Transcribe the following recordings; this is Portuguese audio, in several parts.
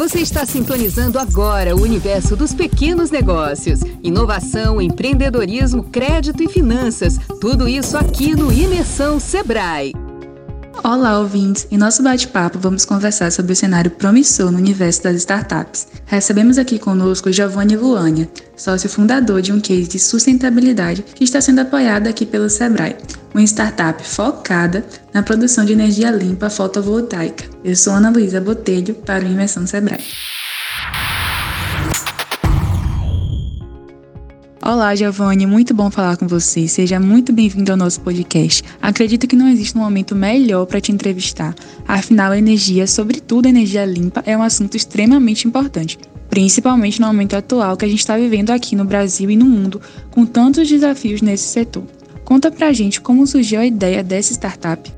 Você está sintonizando agora o universo dos pequenos negócios. Inovação, empreendedorismo, crédito e finanças. Tudo isso aqui no Imersão Sebrae. Olá, ouvintes! Em nosso bate-papo, vamos conversar sobre o cenário promissor no universo das startups. Recebemos aqui conosco Giovanni Luânia, sócio fundador de um case de sustentabilidade que está sendo apoiado aqui pelo Sebrae, uma startup focada na produção de energia limpa fotovoltaica. Eu sou Ana Luísa Botelho, para o Imersão Sebrae. Olá, Giovanni, muito bom falar com você. Seja muito bem-vindo ao nosso podcast. Acredito que não existe um momento melhor para te entrevistar. Afinal, a energia, sobretudo a energia limpa, é um assunto extremamente importante, principalmente no momento atual que a gente está vivendo aqui no Brasil e no mundo, com tantos desafios nesse setor. Conta pra gente como surgiu a ideia dessa startup.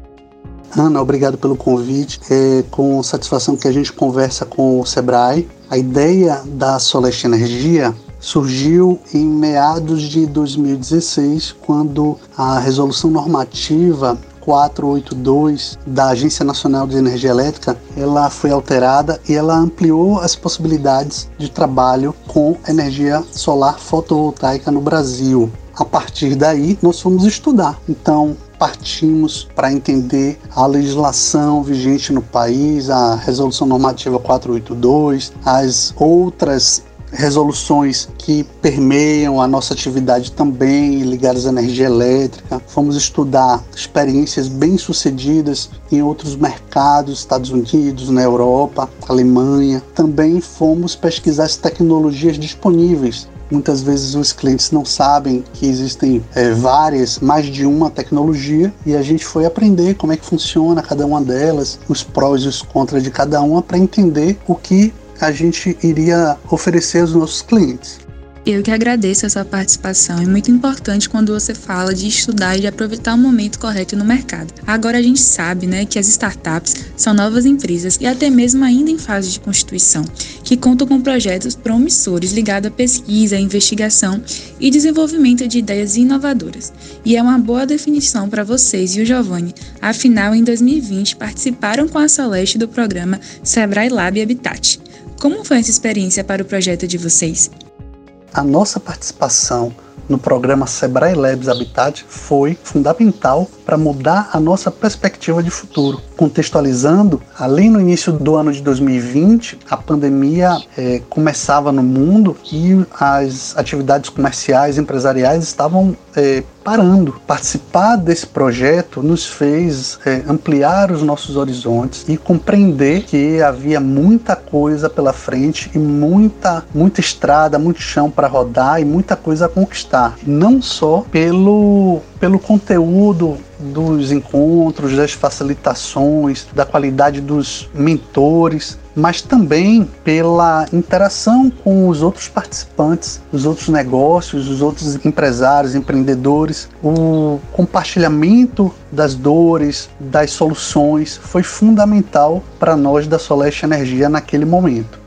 Ana, obrigado pelo convite. É com satisfação que a gente conversa com o Sebrae. A ideia da Soleste Energia surgiu em meados de 2016, quando a resolução normativa 482 da Agência Nacional de Energia Elétrica, ela foi alterada e ela ampliou as possibilidades de trabalho com energia solar fotovoltaica no Brasil. A partir daí, nós fomos estudar. Então, partimos para entender a legislação vigente no país, a Resolução Normativa 482, as outras resoluções que permeiam a nossa atividade também ligadas à energia elétrica. Fomos estudar experiências bem-sucedidas em outros mercados, Estados Unidos, na Europa, Alemanha. Também fomos pesquisar as tecnologias disponíveis Muitas vezes os clientes não sabem que existem é, várias, mais de uma tecnologia, e a gente foi aprender como é que funciona cada uma delas, os prós e os contras de cada uma, para entender o que a gente iria oferecer aos nossos clientes. Eu que agradeço a sua participação. É muito importante quando você fala de estudar e de aproveitar o momento correto no mercado. Agora a gente sabe, né, que as startups são novas empresas e até mesmo ainda em fase de constituição, que contam com projetos promissores ligados à pesquisa, investigação e desenvolvimento de ideias inovadoras. E é uma boa definição para vocês e o Giovanni. Afinal, em 2020 participaram com a Celeste do programa Sebrae Lab Habitat. Como foi essa experiência para o projeto de vocês? a nossa participação no programa Sebrae Labs Habitat foi fundamental para mudar a nossa perspectiva de futuro. Contextualizando, além no início do ano de 2020, a pandemia é, começava no mundo e as atividades comerciais, empresariais estavam é, parando. Participar desse projeto nos fez é, ampliar os nossos horizontes e compreender que havia muita coisa pela frente e muita, muita estrada, muito chão para rodar e muita coisa a conquistar. Não só pelo, pelo conteúdo dos encontros, das facilitações, da qualidade dos mentores, mas também pela interação com os outros participantes, os outros negócios, os outros empresários, empreendedores, o compartilhamento das dores, das soluções foi fundamental para nós da Soleste Energia naquele momento.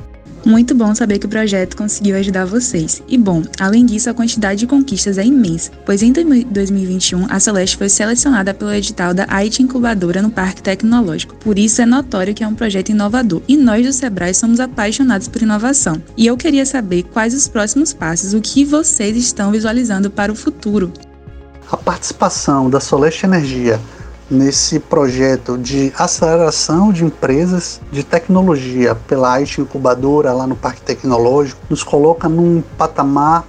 Muito bom saber que o projeto conseguiu ajudar vocês. E bom, além disso, a quantidade de conquistas é imensa, pois em 2021 a Celeste foi selecionada pelo edital da IT Incubadora no Parque Tecnológico. Por isso é notório que é um projeto inovador e nós do Sebrae somos apaixonados por inovação. E eu queria saber quais os próximos passos, o que vocês estão visualizando para o futuro. A participação da Soleste Energia nesse projeto de aceleração de empresas de tecnologia pela IT Incubadora lá no Parque Tecnológico, nos coloca num patamar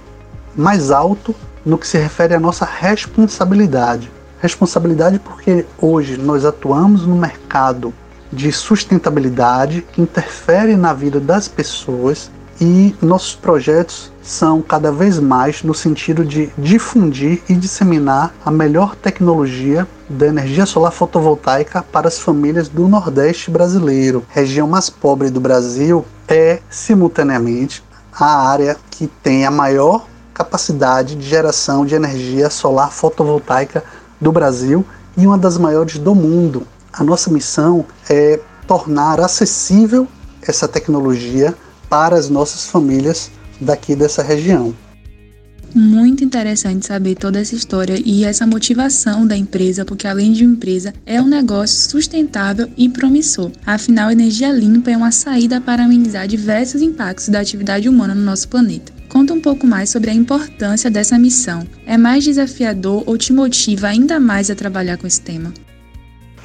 mais alto no que se refere à nossa responsabilidade. Responsabilidade porque hoje nós atuamos no mercado de sustentabilidade que interfere na vida das pessoas e nossos projetos são cada vez mais no sentido de difundir e disseminar a melhor tecnologia da energia solar fotovoltaica para as famílias do Nordeste brasileiro. Região mais pobre do Brasil é, simultaneamente, a área que tem a maior capacidade de geração de energia solar fotovoltaica do Brasil e uma das maiores do mundo. A nossa missão é tornar acessível essa tecnologia para as nossas famílias daqui dessa região. Muito interessante saber toda essa história e essa motivação da empresa, porque além de uma empresa, é um negócio sustentável e promissor. Afinal, energia limpa é uma saída para amenizar diversos impactos da atividade humana no nosso planeta. Conta um pouco mais sobre a importância dessa missão. É mais desafiador ou te motiva ainda mais a trabalhar com esse tema?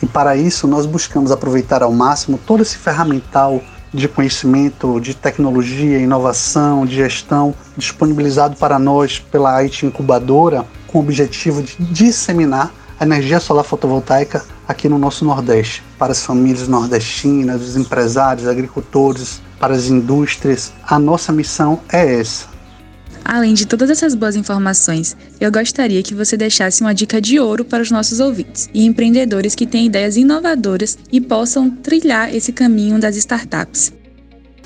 E para isso, nós buscamos aproveitar ao máximo todo esse ferramental de conhecimento, de tecnologia, inovação, de gestão disponibilizado para nós pela IT Incubadora, com o objetivo de disseminar a energia solar fotovoltaica aqui no nosso Nordeste, para as famílias nordestinas, os empresários, agricultores, para as indústrias. A nossa missão é essa: Além de todas essas boas informações, eu gostaria que você deixasse uma dica de ouro para os nossos ouvintes e empreendedores que têm ideias inovadoras e possam trilhar esse caminho das startups.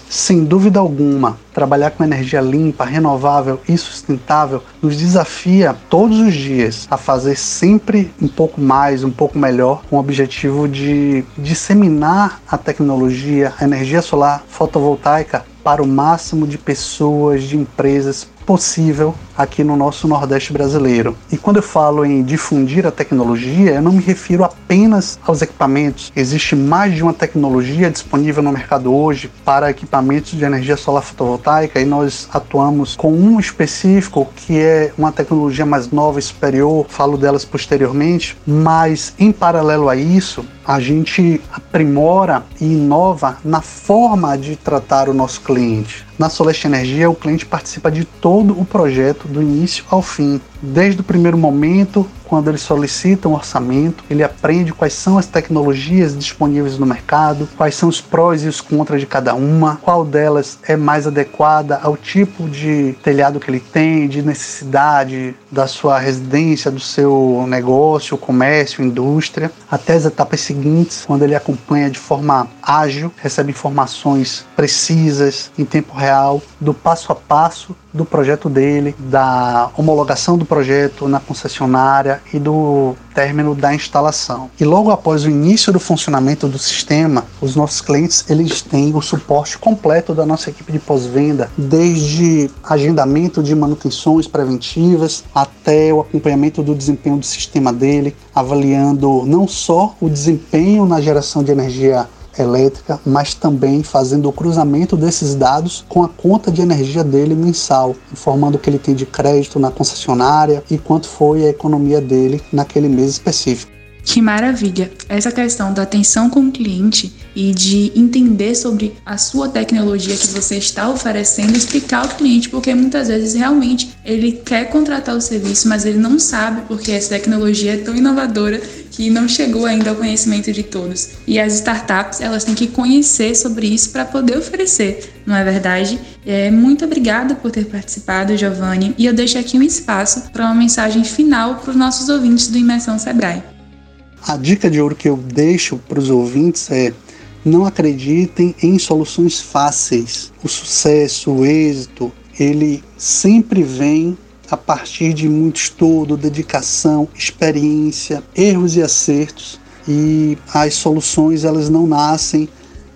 Sem dúvida alguma, trabalhar com energia limpa, renovável e sustentável nos desafia todos os dias a fazer sempre um pouco mais, um pouco melhor, com o objetivo de disseminar a tecnologia, a energia solar fotovoltaica para o máximo de pessoas, de empresas possível aqui no nosso Nordeste brasileiro. E quando eu falo em difundir a tecnologia, eu não me refiro apenas aos equipamentos. Existe mais de uma tecnologia disponível no mercado hoje para equipamentos de energia solar fotovoltaica e nós atuamos com um específico que é uma tecnologia mais nova superior, falo delas posteriormente, mas em paralelo a isso, a gente aprimora e inova na forma de tratar o nosso cliente. Na Soleste Energia, o cliente participa de todo o projeto, do início ao fim. Desde o primeiro momento, quando ele solicita um orçamento, ele aprende quais são as tecnologias disponíveis no mercado, quais são os prós e os contras de cada uma, qual delas é mais adequada ao tipo de telhado que ele tem, de necessidade da sua residência, do seu negócio, comércio, indústria, até as etapas seguintes, quando ele acompanha de forma ágil, recebe informações precisas, em tempo real, do passo a passo do projeto dele, da homologação do projeto na concessionária e do término da instalação. E logo após o início do funcionamento do sistema, os nossos clientes eles têm o suporte completo da nossa equipe de pós-venda, desde agendamento de manutenções preventivas até o acompanhamento do desempenho do sistema dele, avaliando não só o desempenho na geração de energia elétrica, mas também fazendo o cruzamento desses dados com a conta de energia dele mensal, informando o que ele tem de crédito na concessionária e quanto foi a economia dele naquele mês específico. Que maravilha! Essa questão da atenção com o cliente e de entender sobre a sua tecnologia que você está oferecendo, explicar ao cliente, porque muitas vezes realmente ele quer contratar o serviço, mas ele não sabe porque essa tecnologia é tão inovadora que não chegou ainda ao conhecimento de todos. E as startups, elas têm que conhecer sobre isso para poder oferecer, não é verdade? É, muito obrigada por ter participado, Giovanni, e eu deixo aqui um espaço para uma mensagem final para os nossos ouvintes do Imersão Sebrae. A dica de ouro que eu deixo para os ouvintes é não acreditem em soluções fáceis. O sucesso, o êxito, ele sempre vem a partir de muito estudo, dedicação, experiência, erros e acertos. E as soluções elas não nascem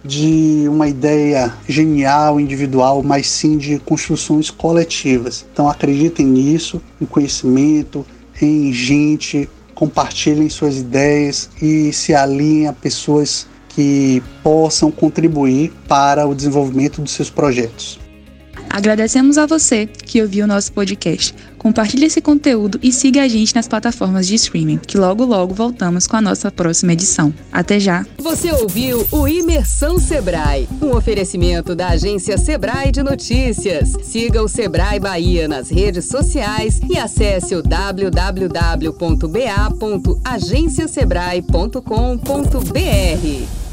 de uma ideia genial, individual, mas sim de construções coletivas. Então acreditem nisso, em conhecimento, em gente compartilhem suas ideias e se alinhem a pessoas que possam contribuir para o desenvolvimento dos seus projetos. Agradecemos a você que ouviu o nosso podcast. Compartilhe esse conteúdo e siga a gente nas plataformas de streaming, que logo logo voltamos com a nossa próxima edição. Até já! Você ouviu o Imersão Sebrae, um oferecimento da agência Sebrae de Notícias. Siga o Sebrae Bahia nas redes sociais e acesse o www.ba.agenciasebrae.com.br.